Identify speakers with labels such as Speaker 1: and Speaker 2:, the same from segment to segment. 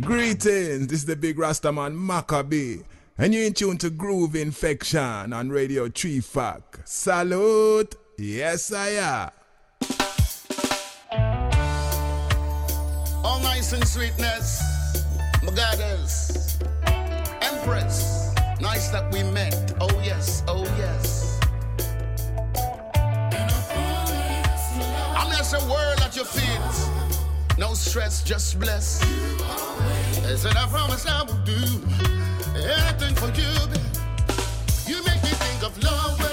Speaker 1: Greetings, this is the big Rastaman Maccabee, and you're in tune to Groove Infection on Radio Tree Fac. Salute! Yes, I am.
Speaker 2: All nice and sweetness, goddess, Empress. Nice that we met. Oh yes, oh yes. I'm just a world at your feet. No stress, just bless. I said, I promise I will do anything for you. You make me think of love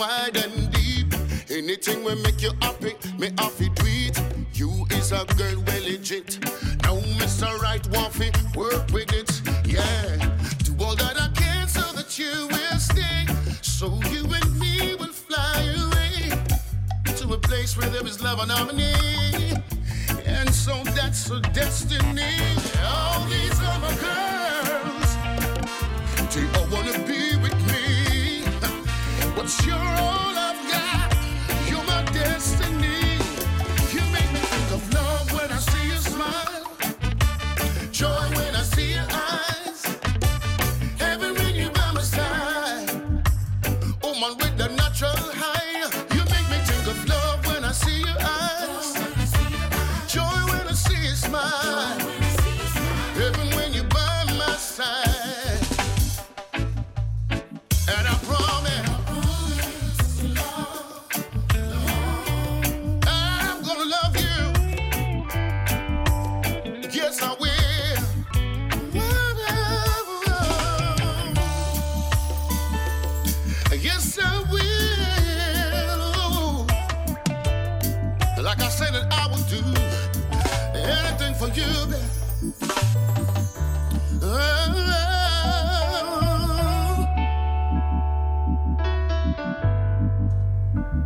Speaker 2: wide and deep. Anything will make you happy, me happy do it. You is a girl well legit. Now Mr. Right Waffy, work with it. Yeah. Do all that I can so that you will stay. So you and me will fly away to a place where there is love and harmony. And so that's a destiny. All these other girls, they all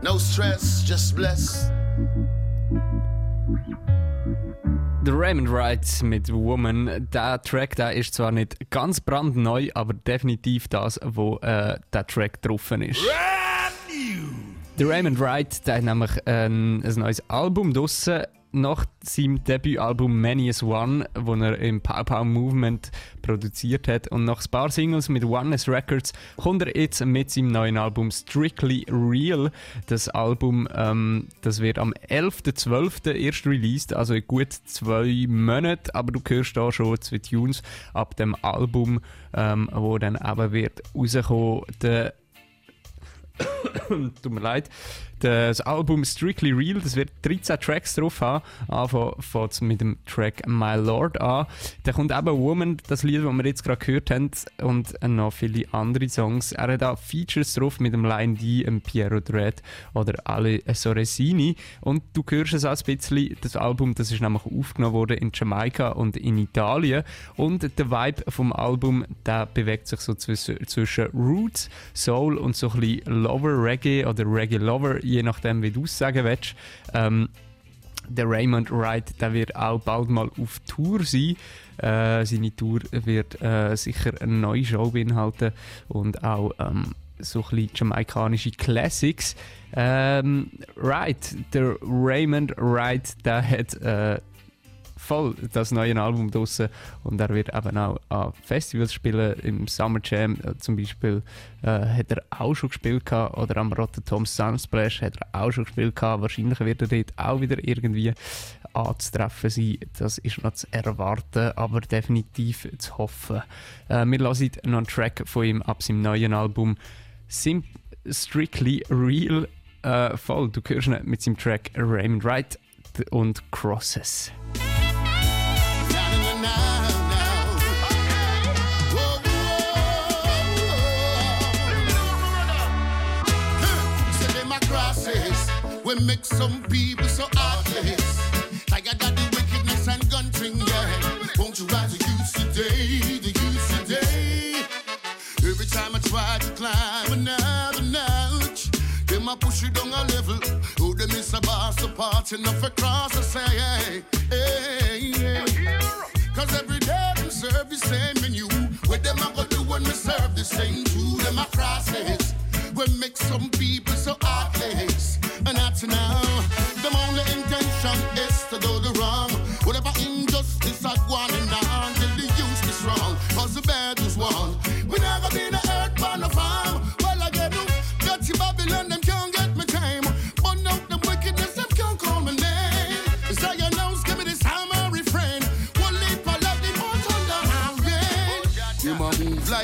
Speaker 2: No stress, just bless.
Speaker 3: The Raymond Wright mit Woman, der Track, der ist zwar nicht ganz brandneu, aber definitiv das, wo äh, der Track drauf ist. Der Raymond Wright, der hat nämlich ein, ein neues Album draussen nach seinem Debütalbum Many as One, wo er im Pow Pow Movement produziert hat. Und nach ein paar Singles mit Oneness Records kommt er jetzt mit seinem neuen Album Strictly Real. Das Album, ähm, das wird am 11.12. erst released, also in gut zwei Monaten. Aber du hörst da schon zwei Tunes ab dem Album, ähm, wo dann eben wird rauskommen. Der Tut mir leid. Das Album Strictly Real, das wird 13 Tracks drauf haben. Anfangen fängt mit dem Track My Lord an. Da kommt eben Woman, das Lied, das wir jetzt gerade gehört haben, und noch viele andere Songs. Er hat auch Features drauf mit dem Line D, dem Piero Dread oder Ale Soresini. Und du hörst es auch ein bisschen, das Album, das ist nämlich aufgenommen worden in Jamaika und in Italien. Und der Vibe vom Album, der bewegt sich so zwischen, zwischen Roots, Soul und so ein bisschen Lover Reggae oder Reggae Lover, je nachdem, wie du es sagen willst. Ähm, der Raymond Wright, der wird auch bald mal auf Tour sein. Äh, seine Tour wird äh, sicher eine neue Show beinhalten und auch ähm, so ein bisschen jamaikanische Classics. Ähm, Wright, der Raymond Wright, der hat äh, voll das neue Album draussen und er wird eben auch an Festivals spielen, im Summer Jam äh, zum Beispiel äh, hat er auch schon gespielt gehabt, oder am Rotterdam Sunsplash hat er auch schon gespielt gehabt. wahrscheinlich wird er dort auch wieder irgendwie anzutreffen sein, das ist noch zu erwarten, aber definitiv zu hoffen. Äh, wir hören noch einen Track von ihm ab seinem neuen Album Sim Strictly Real äh, voll, du hörst ihn mit seinem Track Raymond Wright und Crosses.
Speaker 2: We make some people so heartless. Tired of the wickedness and gun thing, yeah. Won't you rise the youth today, the youth today? Every time I try to climb another notch, them I push you down a level. Oh, they miss a boss apart enough across, I say, hey, hey, hey. Cause every day them serve the same menu. What them I go do when we serve the same too? Them I crosses. We make some people so heartless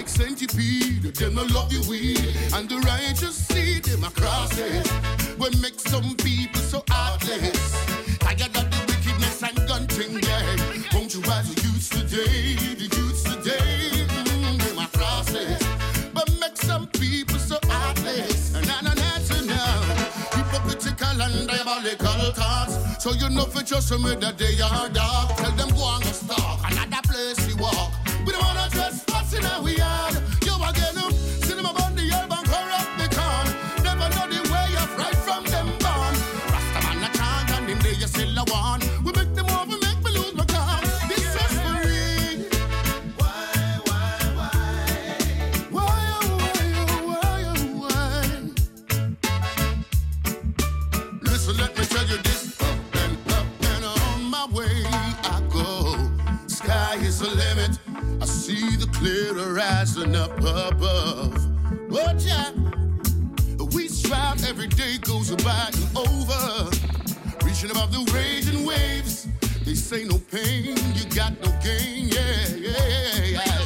Speaker 2: like centipede, them no love you weed. And the righteous see them across it. We make some people so heartless. Tired of the wickedness and gun thing, yeah. Won't you rise the youths today, the youths today, mm, them across it. But make some people so heartless. And I know that's enough. Hypocritical and diabolical thoughts. So you know for just me that they are dark. Tell them go on the stalk, another place you walk. now we are you again. Horizon up above. Oh, yeah. We strive every day goes by and over. Reaching above the raging waves. They say no pain, you got no gain. Yeah, yeah, yeah.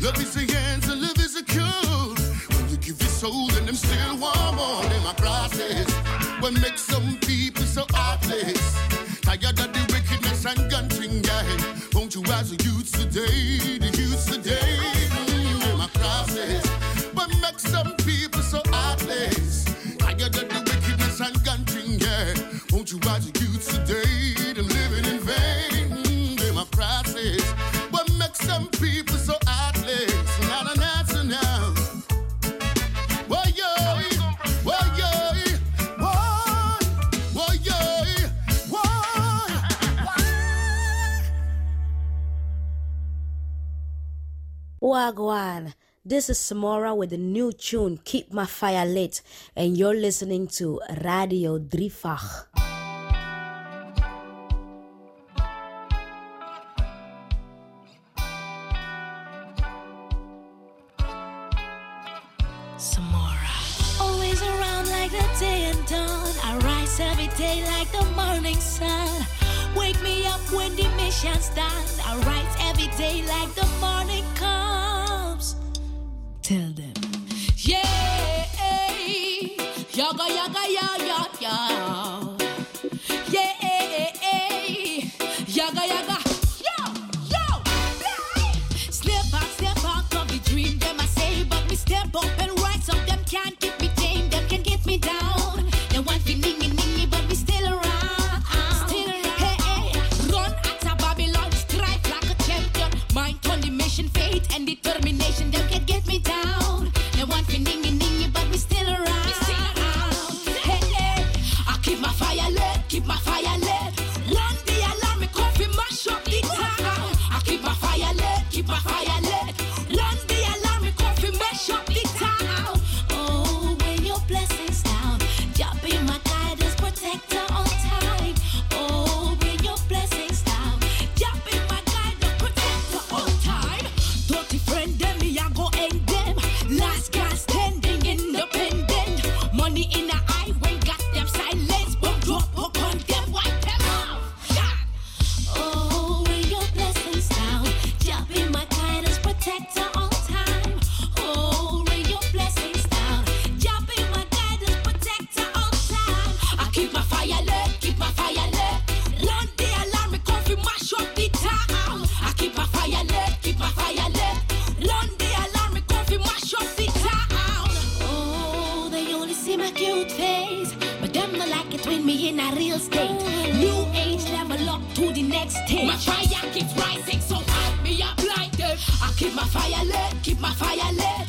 Speaker 2: Love is the answer, love is a cure. When you give your soul, then them still want more than my process. What makes some people so heartless? Tired of the wickedness and gun thing, yeah. Won't you today, the youths today?
Speaker 4: Wagwan. This is Samora with the new tune Keep My Fire Lit, and you're listening to Radio Drifach.
Speaker 5: Samora. Always around like the day and dawn. I rise every day like the morning sun. Wake me up when the mission's done. I rise every day like the morning. Tell them. In a real state. New age level up to the next stage. My fire keeps rising, so up like them. I keep my fire lit, keep my fire lit.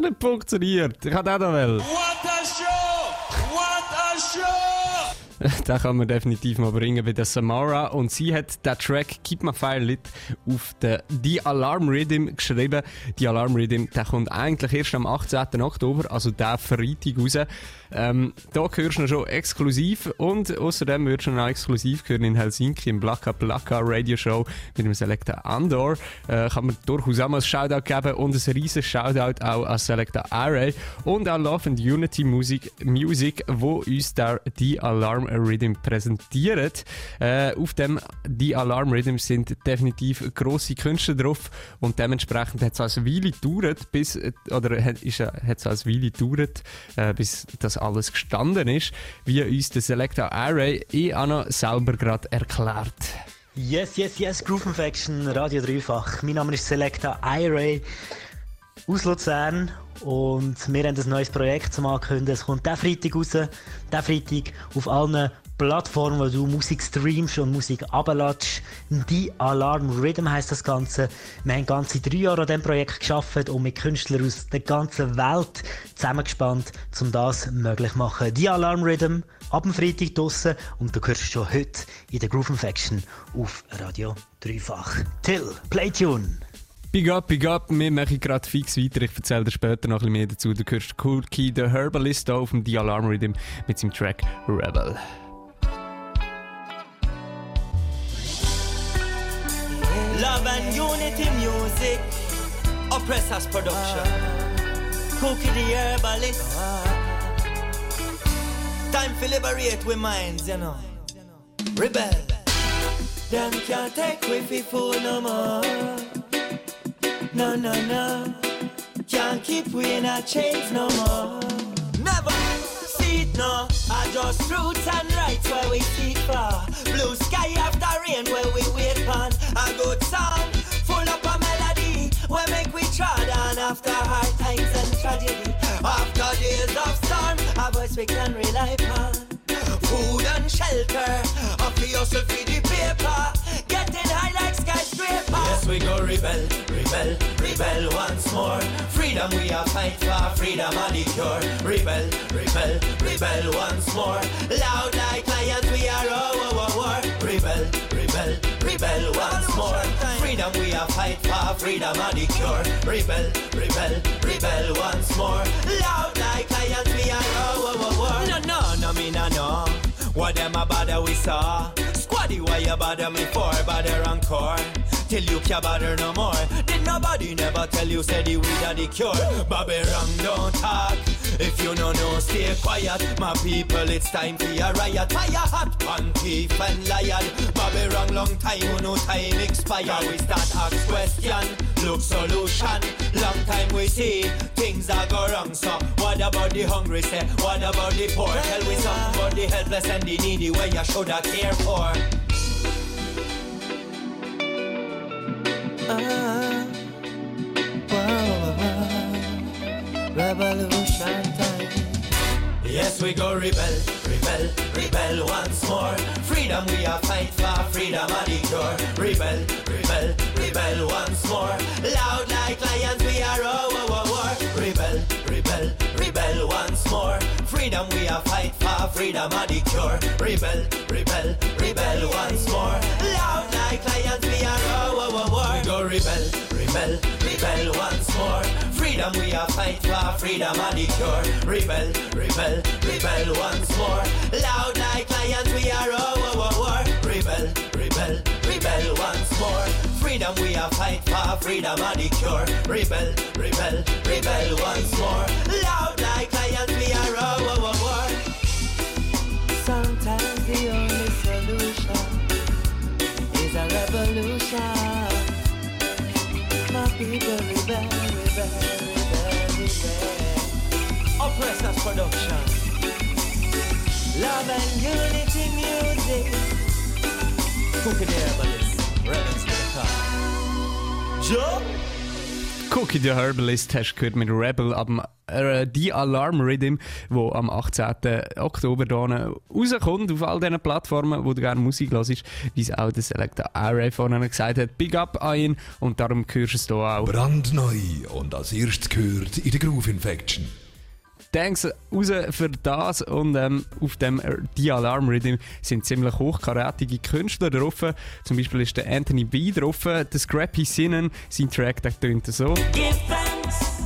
Speaker 3: Nicht funktioniert. Ich hatte auch noch wollen. Den kann man definitiv mal bringen bei der Samara. Und sie hat den Track Keep My Fire Lit auf den The Alarm Rhythm geschrieben. The Alarm Rhythm, der kommt eigentlich erst am 18. Oktober, also der Freitag raus. Ähm, da hörst du ihn schon exklusiv und außerdem wirst du ihn auch exklusiv hören in Helsinki im Blacka Blacka Radio Show mit dem Selecta Andor. Äh, kann man durchaus auch mal ein Shoutout geben und ein riesen Shoutout auch an Selecta Array und an Love and Unity Music, Music wo uns der The Alarm Rhythm präsentiert. Äh, auf dem The Alarm Rhythm sind definitiv grosse Künstler drauf und dementsprechend hat es als Weile gedauert, bis, oder hat es Weile gedauert, äh, bis das alles gestanden ist, wie uns der Selecta Array eh auch noch selber gerade erklärt.
Speaker 6: Yes, yes, yes, Groove Infection, Radio Dreifach. Mein Name ist Selecta iRay aus Luzern und wir haben ein neues Projekt zum Ankündigen. Es kommt diesen Freitag raus, diesen Freitag auf allen Plattformen, wo du Musik streamst und Musik abladest. Die Alarm Rhythm heisst das Ganze. Wir haben ganze drei Jahre an diesem Projekt geschafft und mit Künstlern aus der ganzen Welt zusammengespannt, um das möglich zu machen. Die Alarm Rhythm ab dem Freitag draussen und du hörst schon heute in der Groove Infection auf Radio Dreifach. Till, Playtune!
Speaker 3: Big up, big up, wir machen gerade fix weiter. Ich erzähle dir später noch ein bisschen mehr dazu. Du hörst Cool Key, der Herbalist auf dem The Alarm Rhythm mit seinem Track Rebel.
Speaker 7: Love and unity music. Oppressors production. Cookie the herbalist. Time to liberate we minds, you know. Rebel. Them can't take we fi fool no more. No, no, no. Can't keep we in our chains no more. No. I just roots and rights where we seek for. Blue sky after rain where we wait on. A good song full up a melody where make we trod on after hard times and tragedy. After days of storm, a voice we can rely upon. Food and shelter, a for yourself for the paper. Getting high like skyscraper. Yes, we go rebel, rebel, rebel once more. Freedom we are fight for, freedom and the cure. Rebel, rebel, rebel once more. Loud like lions, we are oh, oh, war. Rebel, rebel, rebel once more. Freedom we are fight for, freedom and the cure. Rebel, rebel, rebel once more. Loud What them a bother we saw? Squaddy, why you bother me for? Bother encore. Till you can't bother no more. Did nobody never tell you said the weed are the cure? Bobby wrong, don't talk. If you no know, stay quiet. My people, it's time for a riot. Fire hot, one thief and liar. Bobby wrong, long time, no time expire. We start ask question, look solution. Long time we see things are go wrong. So what about the hungry? Say what about the poor? Tell we the helpless and the needy where you shoulda care for. Yes, we go rebel, rebel, rebel once more. Freedom we are fight for, freedom are the cure. Rebel, rebel, rebel once more. Loud like lions we are Freedom we are fight for, freedom are the cure. Rebel, rebel, rebel once more. Loud like lions we are oh, war. We go rebel, rebel, rebel once more. Freedom we are fight for, freedom are the cure. Rebel, rebel, rebel once more. Loud like lions we are oh, war. Rebel, rebel, rebel once more. Freedom we are fight for, freedom are the cure. Rebel, rebel, rebel once more. Loud like lions we are oh, war. Sometimes the only solution is a revolution. My people rebel, rebel, rebel, rebel. Oppressors production. Love and unity music. Cookie the herbalist. Rebels to the car. Joe?
Speaker 3: Cookie the Herbalist hast du gehört mit Rebel ab äh, Die Alarm Rhythm, wo am 18. Oktober hier rauskommt auf all diesen Plattformen, wo du gerne Musik hörst, wie es auch der Selector Array vorhin gesagt hat. Big up an ihn und darum hörst du es hier auch.
Speaker 1: Brandneu und als erstes gehört in der Groove Infection.
Speaker 3: Thanks raus für das und ähm, auf dem Die Alarm Rhythm sind ziemlich hochkarätige Künstler drauf. Zum Beispiel ist der Anthony B drauf, der Scrappy Sinnen, sein Track der tönt so.
Speaker 7: Give thanks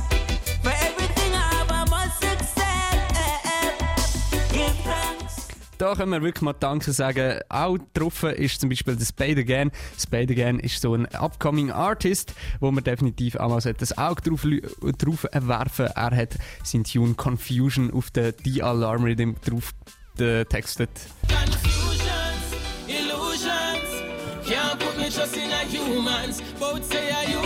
Speaker 3: Da können wir wirklich mal Danke sagen. Auch drauf ist zum Beispiel der Spade Again. Spade Again ist so ein upcoming Artist, wo man definitiv einmal das Auge drauf, drauf werfen Er hat sein Tune Confusion auf den The Alarm Rhythm drauf getextet.
Speaker 8: Confusions, illusions. Can't put me trust in a humans. Both say are you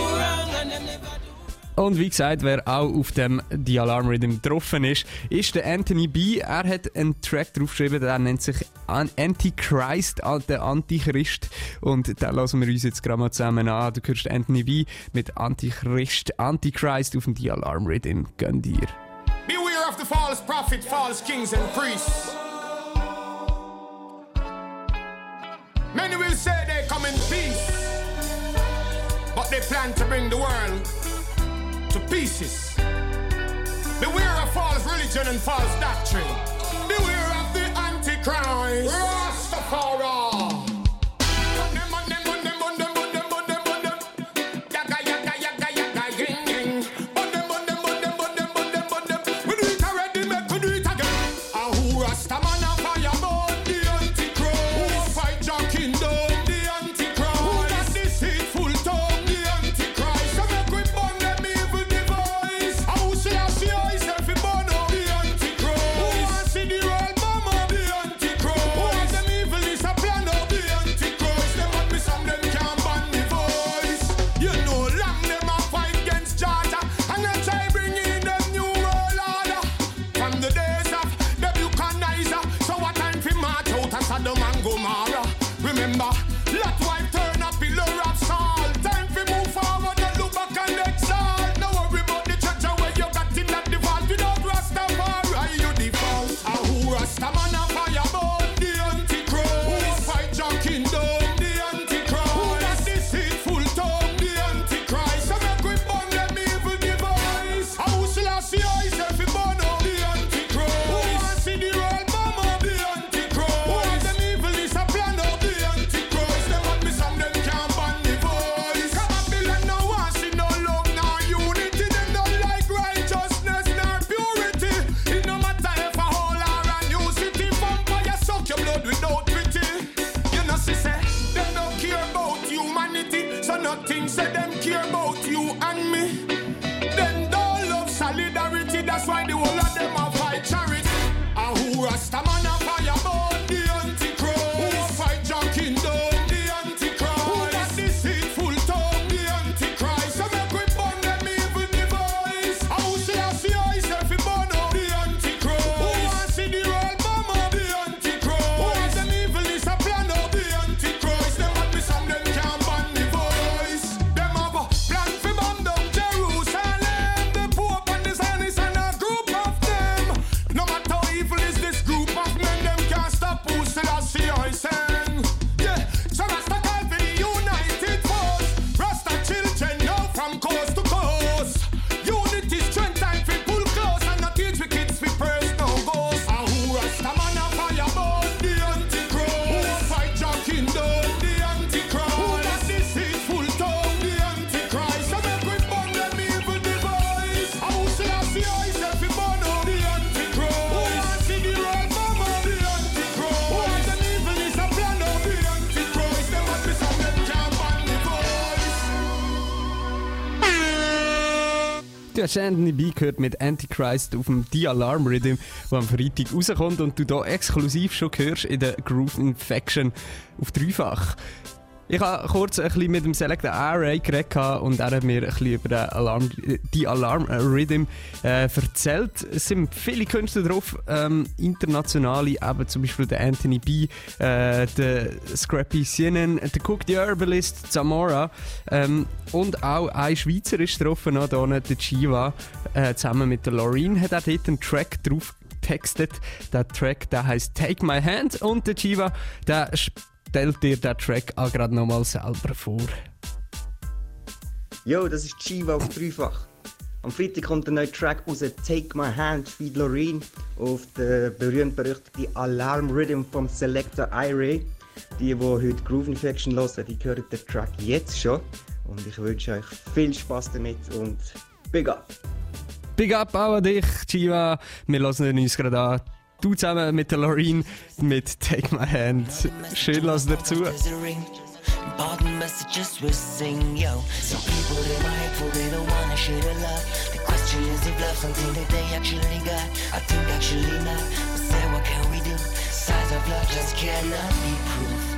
Speaker 3: Und wie gesagt, wer auch auf dem The Alarm Rhythm getroffen ist, ist der Anthony B. Er hat einen Track draufgeschrieben, der nennt sich An- Antichrist, der Antichrist. Und den lassen wir uns jetzt gerade mal zusammen an. Du hörst Anthony B. mit Antichrist, Antichrist auf dem The Alarm Rhythm. Gönn dir.
Speaker 9: Beware of the false prophets, false kings, and priests. Many will say they come in peace, but they plan to bring the world to pieces. Beware of false religion and false doctrine. Beware of the Antichrist. Rastafari.
Speaker 3: Anthony B gehört mit Antichrist auf dem The Alarm Rhythm, der am Freitag rauskommt und du hier exklusiv schon hörst in der Groove Infection auf dreifach. Ich habe kurz ein bisschen mit dem Selector Array geredet und er hat mir ein bisschen über den Alarm, die Alarm Rhythm äh, erzählt. Es sind viele Künstler drauf, ähm, internationale, eben zum Beispiel der Anthony B, äh, der Scrappy Sienen, der Cook the Herbalist, Zamora ähm, und auch ein Schweizer ist drauf, noch da der Chiva, äh, zusammen mit der Loreen hat er dort einen Track drauf getextet. Der Track, der heißt Take My Hand und der Chiva, der stellt dir den Track auch gerade nochmal selber vor.
Speaker 10: Yo, das ist Chiva auf dreifach. Am Freitag kommt der neue Track raus, Take My Hand, Feed Loreen, auf der berühmt-berüchtigten Alarm Rhythm vom Selector iRay. Die, die heute Groove Infection hören, die hören den Track jetzt schon. Und ich wünsche euch viel Spaß damit und big up!
Speaker 3: Big up auch an dich, Chiva. Wir hören uns gerade an. Du zusammen mit der Loreen mit Take My Hand. Schön lass dazu.
Speaker 11: Important messages we sing, yo. Some people hateful, they don't wanna share the love. The question is if love something that they actually got. I think actually not. But say what can we do? Of love just cannot be proof.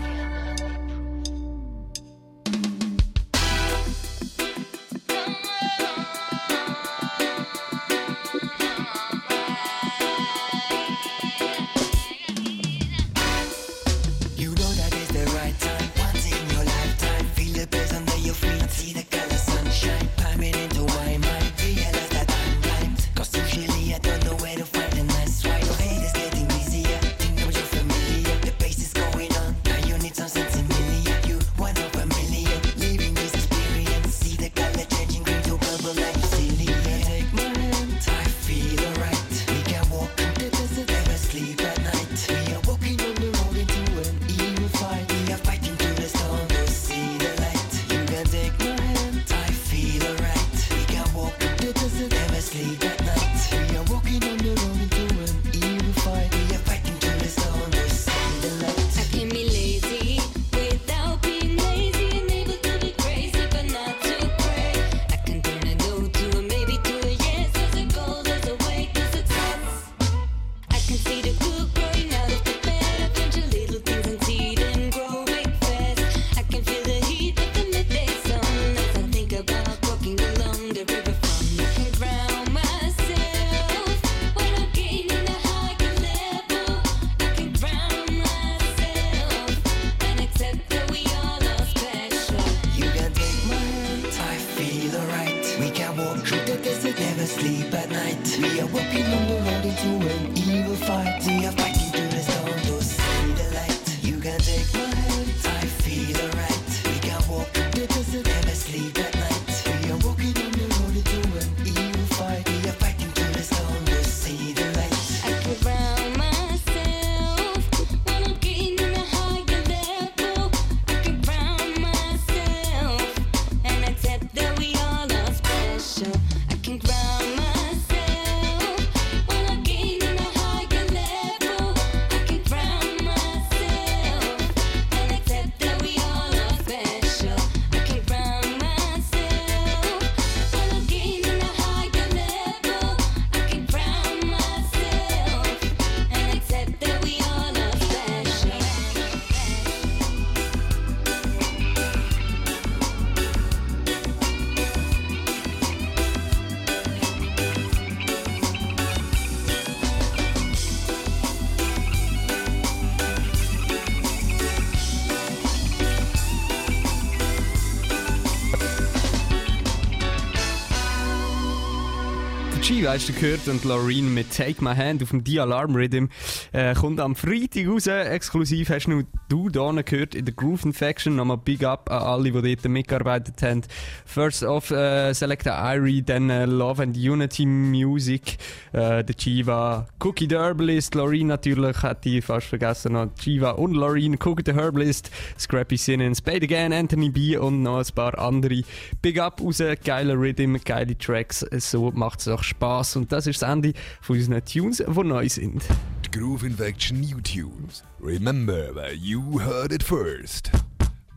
Speaker 3: G, hast du gehört, und Loreen mit Take My Hand auf dem The Alarm Rhythm äh, kommt am Freitag raus. Exklusiv hast nur du hier gehört in der Groove Infection. Nochmal Big Up an alle, die dort mitgearbeitet haben. First off, äh, Selecta Irie, dann äh, Love and Unity Music, äh, der Chiva, Cookie the Herbalist, Loreen natürlich, hat die fast vergessen noch. Chiva und Loreen, Cookie the Herbalist, Scrappy Sinnen, Spade Again, Anthony B und noch ein paar andere. Big Up raus, geiler Rhythm, geile Tracks, so macht es auch Spaß. Und das ist das Ende von unseren Tunes, die neu sind.
Speaker 1: The Groove Infection New Tunes. Remember where you heard it first.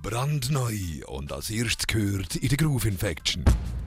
Speaker 1: Brandneu und als erstes gehört in der Groove Infection.